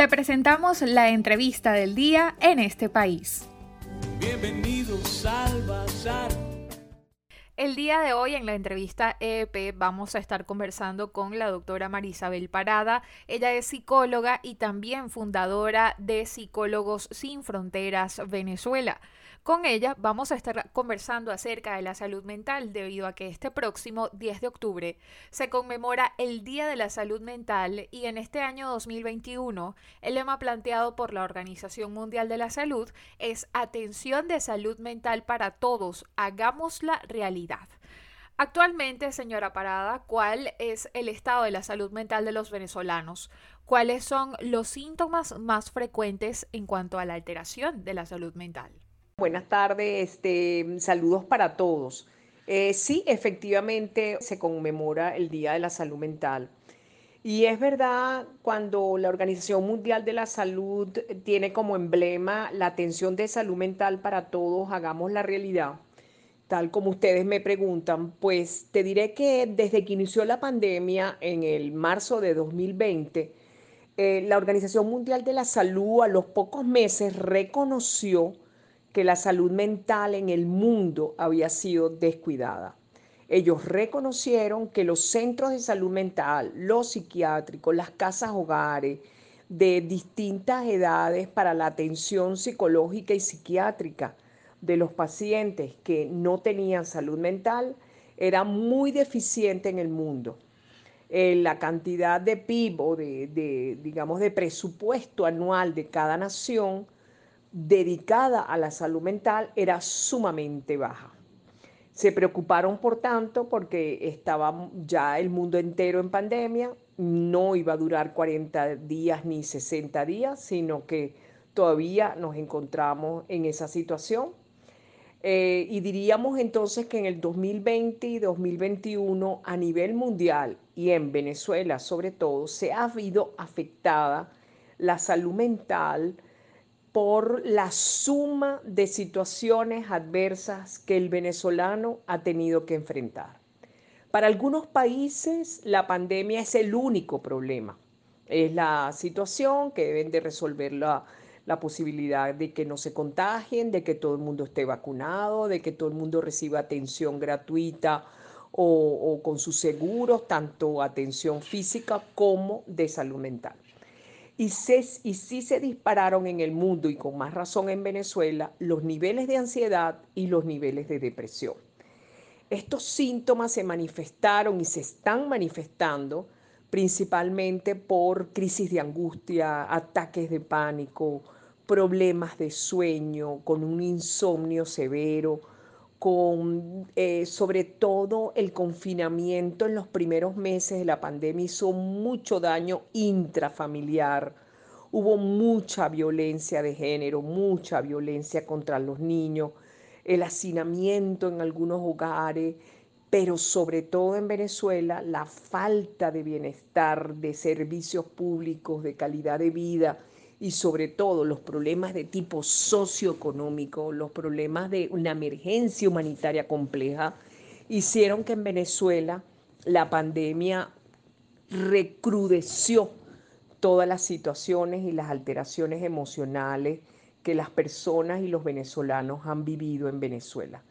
Te presentamos la entrevista del día en este país. Bienvenidos al Bazar. El día de hoy en la entrevista EP vamos a estar conversando con la doctora Marisabel Parada. Ella es psicóloga y también fundadora de Psicólogos Sin Fronteras Venezuela. Con ella vamos a estar conversando acerca de la salud mental debido a que este próximo 10 de octubre se conmemora el Día de la Salud Mental y en este año 2021 el lema planteado por la Organización Mundial de la Salud es Atención de salud mental para todos, hagámosla realidad. Actualmente, señora Parada, ¿cuál es el estado de la salud mental de los venezolanos? ¿Cuáles son los síntomas más frecuentes en cuanto a la alteración de la salud mental? Buenas tardes, este, saludos para todos. Eh, sí, efectivamente se conmemora el Día de la Salud Mental. Y es verdad, cuando la Organización Mundial de la Salud tiene como emblema la atención de salud mental para todos, hagamos la realidad, tal como ustedes me preguntan, pues te diré que desde que inició la pandemia en el marzo de 2020, eh, la Organización Mundial de la Salud a los pocos meses reconoció que la salud mental en el mundo había sido descuidada. Ellos reconocieron que los centros de salud mental, los psiquiátricos, las casas hogares de distintas edades para la atención psicológica y psiquiátrica de los pacientes que no tenían salud mental era muy deficiente en el mundo. Eh, la cantidad de PIB o de, digamos, de presupuesto anual de cada nación dedicada a la salud mental era sumamente baja. Se preocuparon, por tanto, porque estaba ya el mundo entero en pandemia, no iba a durar 40 días ni 60 días, sino que todavía nos encontramos en esa situación. Eh, y diríamos entonces que en el 2020 y 2021 a nivel mundial y en Venezuela sobre todo se ha habido afectada la salud mental por la suma de situaciones adversas que el venezolano ha tenido que enfrentar. Para algunos países la pandemia es el único problema. Es la situación que deben de resolver la, posibilidad de que no se contagien, de que todo el mundo esté vacunado, de que todo el mundo reciba atención gratuita o, o con sus seguros, tanto atención física como de salud mental. Y, sí se dispararon en el mundo y con más razón en Venezuela los niveles de ansiedad y los niveles de depresión. Estos síntomas se manifestaron y se están manifestando principalmente por crisis de angustia, ataques de pánico, problemas de sueño, con un insomnio severo, con eh, sobre todo el confinamiento en los primeros meses de la pandemia hizo mucho daño intrafamiliar. Hubo mucha violencia de género, mucha violencia contra los niños, el hacinamiento en algunos hogares, pero sobre todo en Venezuela la falta de bienestar, de servicios públicos, de calidad de vida y sobre todo los problemas de tipo socioeconómico, los problemas de una emergencia humanitaria compleja, hicieron que en Venezuela la pandemia recrudeció todas las situaciones y las alteraciones emocionales que las personas y los venezolanos han vivido en Venezuela.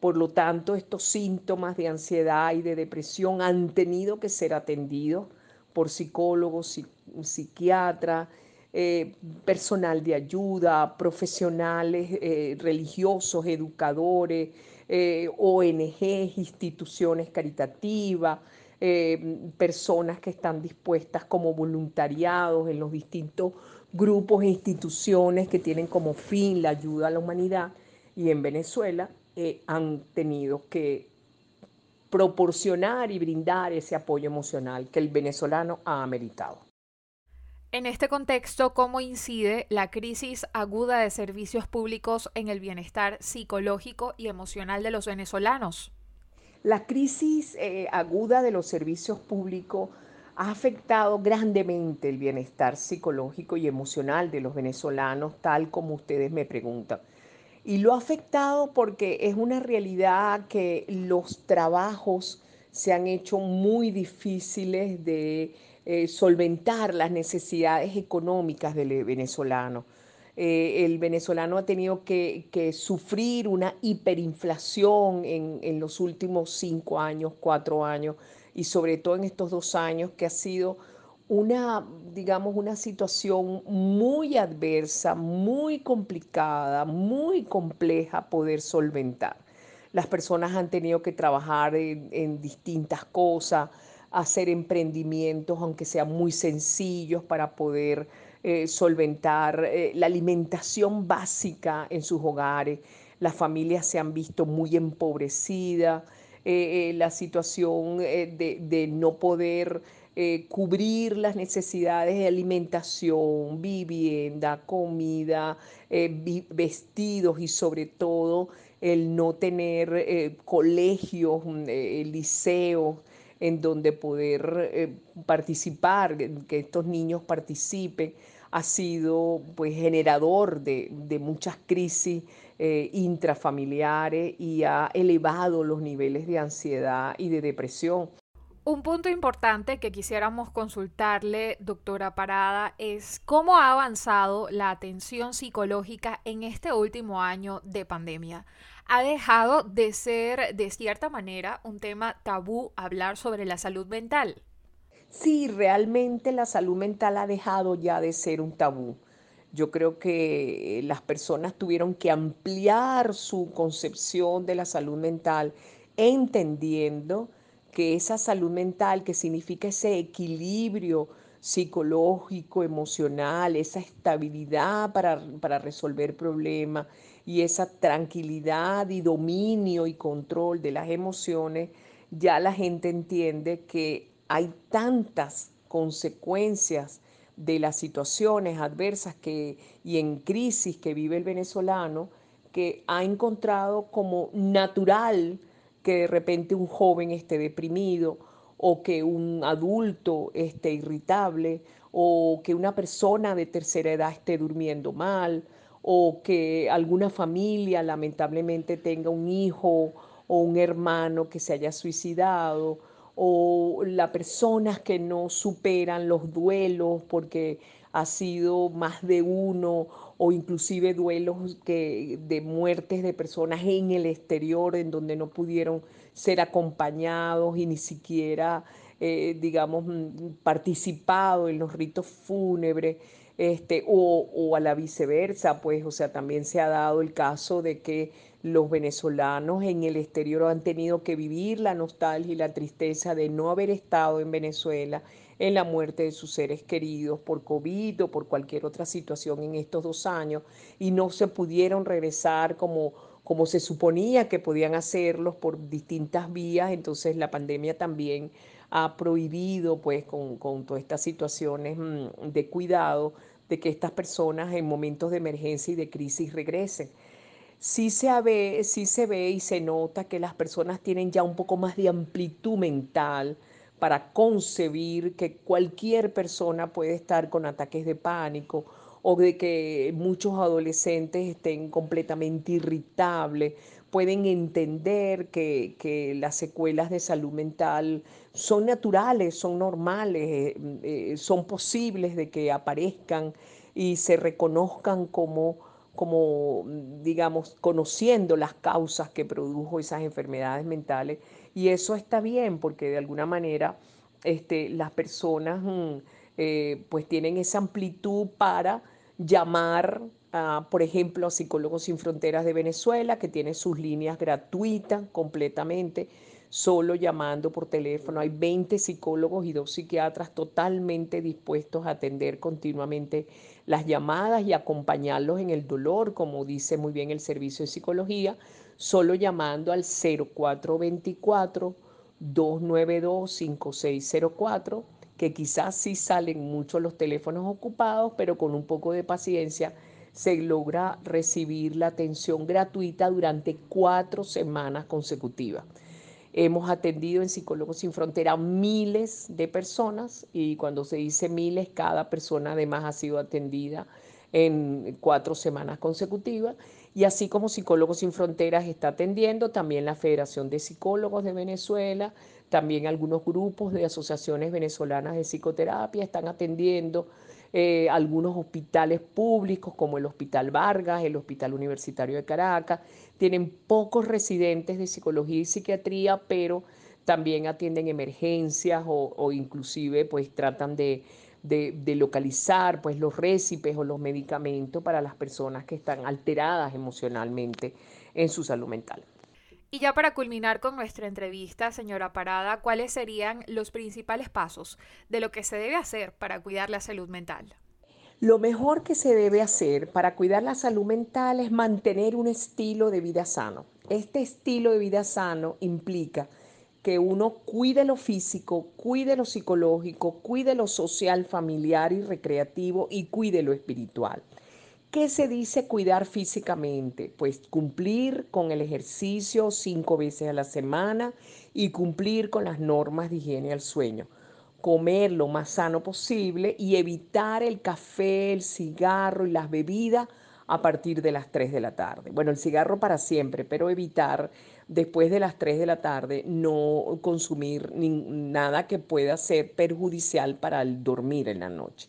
Por lo tanto, estos síntomas de ansiedad y de depresión han tenido que ser atendidos por psicólogos, psiquiatras, eh, personal de ayuda, profesionales eh, religiosos, educadores, eh, ONGs, instituciones caritativas, personas que están dispuestas como voluntariados en los distintos grupos e instituciones que tienen como fin la ayuda a la humanidad y en Venezuela han tenido que proporcionar y brindar ese apoyo emocional que el venezolano ha ameritado. En este contexto, ¿cómo incide la crisis aguda de servicios públicos en el bienestar psicológico y emocional de los venezolanos? La crisis eh, aguda de los servicios públicos ha afectado grandemente el bienestar psicológico y emocional de los venezolanos, tal como ustedes me preguntan. Y lo ha afectado porque es una realidad que los trabajos se han hecho muy difíciles de eh, solventar las necesidades económicas del venezolano. Eh, el venezolano ha tenido que, sufrir una hiperinflación en, los últimos cinco años, cuatro años, y sobre todo en estos dos años, que ha sido una, digamos, una situación muy adversa, muy complicada, muy compleja poder solventar. Las personas han tenido que trabajar en, distintas cosas, hacer emprendimientos, aunque sean muy sencillos, para poder eh, solventar eh, la alimentación básica en sus hogares. Las familias se han visto muy empobrecidas, eh, la situación de, no poder cubrir las necesidades de alimentación, vivienda, comida, vestidos y sobre todo el no tener colegios, eh, liceos en donde poder eh, participar, que estos niños participen, ha sido pues generador de, de muchas crisis intrafamiliares y ha elevado los niveles de ansiedad y de depresión. Un punto importante que quisiéramos consultarle, doctora Parada, es cómo ha avanzado la atención psicológica en este último año de pandemia ha dejado de ser, de cierta manera, un tema tabú hablar sobre la salud mental. Sí, realmente la salud mental ha dejado ya de ser un tabú. Yo creo que las personas tuvieron que ampliar su concepción de la salud mental, entendiendo que esa salud mental, que significa ese equilibrio psicológico, emocional, esa estabilidad para, para resolver problemas, y esa tranquilidad y dominio y control de las emociones, ya la gente entiende que hay tantas consecuencias de las situaciones adversas que, y en crisis que vive el venezolano, que ha encontrado como natural que de repente un joven esté deprimido o que un adulto esté irritable o que una persona de tercera edad esté durmiendo mal o que alguna familia lamentablemente tenga un hijo o un hermano que se haya suicidado o las personas que no superan los duelos porque ha sido más de uno o inclusive duelos que, de muertes de personas en el exterior en donde no pudieron ser acompañados y ni siquiera, eh, digamos, mm, participado en los ritos fúnebres este, o, a la viceversa, pues, o sea, también se ha dado el caso de que los venezolanos en el exterior han tenido que vivir la nostalgia y la tristeza de no haber estado en Venezuela en la muerte de sus seres queridos por COVID o por cualquier otra situación en estos dos años y no se pudieron regresar como, como se suponía que podían hacerlos por distintas vías, entonces la pandemia también ha prohibido, pues, con, todas estas situaciones mm, de cuidado, de que estas personas en momentos de emergencia y de crisis regresen. Sí se, ve, sí se ve y se nota que las personas tienen ya un poco más de amplitud mental para concebir que cualquier persona puede estar con ataques de pánico o de que muchos adolescentes estén completamente irritables pueden entender que, las secuelas de salud mental son naturales, son normales, eh, eh, son posibles de que aparezcan y se reconozcan como, como, digamos, conociendo las causas que produjo esas enfermedades mentales. Y eso está bien porque de alguna manera este, las personas mm, eh, pues tienen esa amplitud para llamar por ejemplo, Psicólogos Sin Fronteras de Venezuela, que tiene sus líneas gratuitas completamente, solo llamando por teléfono. Hay 20 psicólogos y dos psiquiatras totalmente dispuestos a atender continuamente las llamadas y acompañarlos en el dolor, como dice muy bien el servicio de psicología, solo llamando al 0424 292 5604 que quizás sí salen muchos los teléfonos ocupados, pero con un poco de paciencia se logra recibir la atención gratuita durante cuatro semanas consecutivas. Hemos atendido en Psicólogos Sin Frontera miles de personas y cuando se dice miles, cada persona además ha sido atendida en cuatro semanas consecutivas. Y así como Psicólogos Sin Fronteras está atendiendo, también la Federación de Psicólogos de Venezuela, también algunos grupos de asociaciones venezolanas de psicoterapia están atendiendo. Eh, algunos hospitales públicos como el Hospital Vargas, el Hospital Universitario de Caracas, tienen pocos residentes de psicología y psiquiatría, pero también atienden emergencias o, inclusive pues tratan de, localizar pues los récipes o los medicamentos para las personas que están alteradas emocionalmente en su salud mental. Y ya para culminar con nuestra entrevista, señora Parada, ¿cuáles serían los principales pasos de lo que se debe hacer para cuidar la salud mental? Lo mejor que se debe hacer para cuidar la salud mental es mantener un estilo de vida sano. Este estilo de vida sano implica que uno cuide lo físico, cuide lo psicológico, cuide lo social, familiar y recreativo y cuide lo espiritual. ¿Qué se dice cuidar físicamente? Pues cumplir con el ejercicio cinco veces a la semana y cumplir con las normas de higiene al sueño. Comer lo más sano posible y evitar el café, el cigarro y las bebidas a partir de las 3 de la tarde. Bueno, el cigarro para siempre, pero evitar después de las 3 de la tarde no consumir nada que pueda ser perjudicial para el dormir en la noche.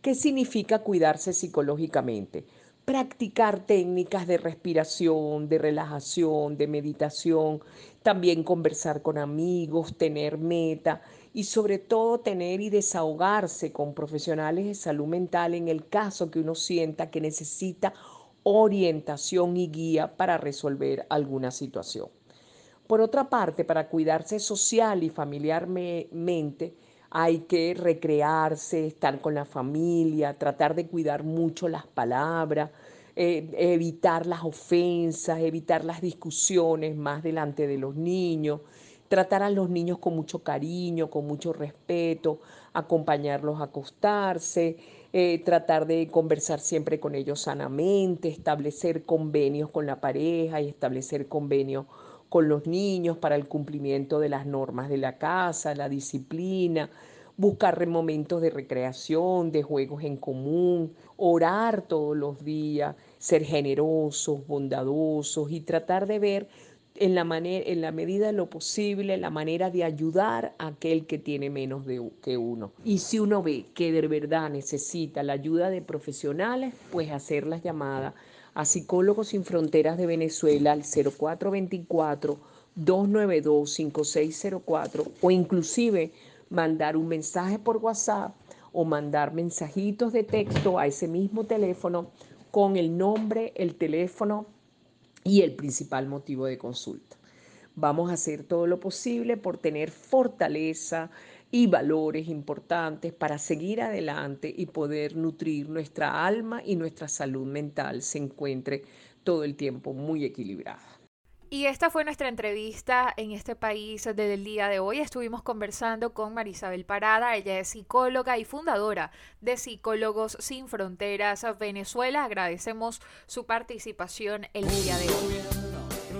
¿Qué significa cuidarse psicológicamente? Practicar técnicas de respiración, de relajación, de meditación, también conversar con amigos, tener meta y sobre todo tener y desahogarse con profesionales de salud mental en el caso que uno sienta que necesita orientación y guía para resolver alguna situación. Por otra parte, para cuidarse social y familiarmente, hay que recrearse, estar con la familia, tratar de cuidar mucho las palabras, eh, evitar las ofensas, evitar las discusiones más delante de los niños, tratar a los niños con mucho cariño, con mucho respeto, acompañarlos a acostarse, eh, tratar de conversar siempre con ellos sanamente, establecer convenios con la pareja y establecer convenios con los niños para el cumplimiento de las normas de la casa, la disciplina, buscar momentos de recreación, de juegos en común, orar todos los días, ser generosos, bondadosos y tratar de ver en la, manera, en la medida de lo posible la manera de ayudar a aquel que tiene menos de, que uno. Y si uno ve que de verdad necesita la ayuda de profesionales, pues hacer las llamadas a Psicólogos Sin Fronteras de Venezuela al 0424 292 5604 o inclusive mandar un mensaje por WhatsApp o mandar mensajitos de texto a ese mismo teléfono con el nombre, el teléfono y el principal motivo de consulta. Vamos a hacer todo lo posible por tener fortaleza, y valores importantes para seguir adelante y poder nutrir nuestra alma y nuestra salud mental se encuentre todo el tiempo muy equilibrada. Y esta fue nuestra entrevista en este país desde el día de hoy. Estuvimos conversando con Marisabel Parada, ella es psicóloga y fundadora de Psicólogos Sin Fronteras Venezuela. Agradecemos su participación el día de hoy.